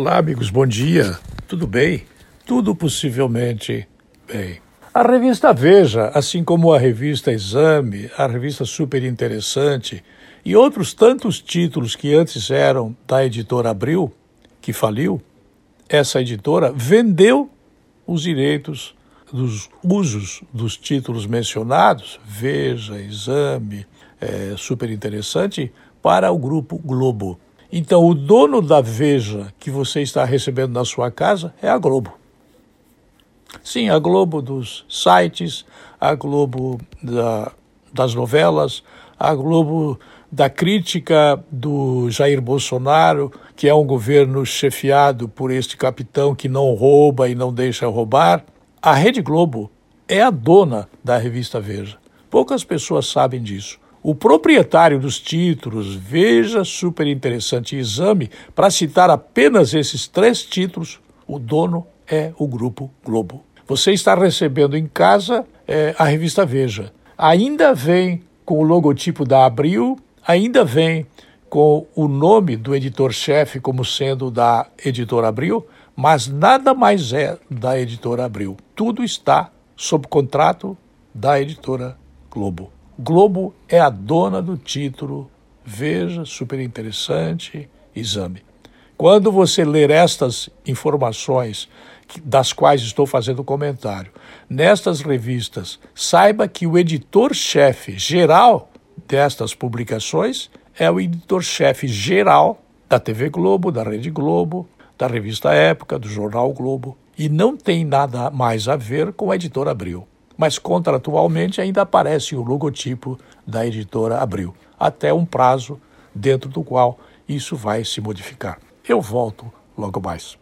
Olá, amigos, bom dia. Tudo bem? Tudo possivelmente bem. A revista Veja, assim como a revista Exame, a revista Super Interessante e outros tantos títulos que antes eram da editora Abril, que faliu, essa editora vendeu os direitos dos usos dos títulos mencionados, Veja, Exame, é, Super Interessante, para o grupo Globo. Então, o dono da Veja que você está recebendo na sua casa é a Globo. Sim, a Globo dos sites, a Globo da, das novelas, a Globo da crítica do Jair Bolsonaro, que é um governo chefiado por este capitão que não rouba e não deixa roubar. A Rede Globo é a dona da revista Veja. Poucas pessoas sabem disso. O proprietário dos títulos, veja super interessante exame, para citar apenas esses três títulos, o dono é o Grupo Globo. Você está recebendo em casa é, a revista Veja. Ainda vem com o logotipo da Abril, ainda vem com o nome do editor-chefe como sendo da editora Abril, mas nada mais é da editora Abril. Tudo está sob contrato da editora Globo. Globo é a dona do título. Veja, super interessante, exame. Quando você ler estas informações, das quais estou fazendo comentário, nestas revistas, saiba que o editor-chefe geral destas publicações é o editor-chefe geral da TV Globo, da Rede Globo, da revista Época, do Jornal Globo, e não tem nada mais a ver com a editora Abril mas contratualmente ainda aparece o logotipo da editora Abril, até um prazo dentro do qual isso vai se modificar. Eu volto logo mais.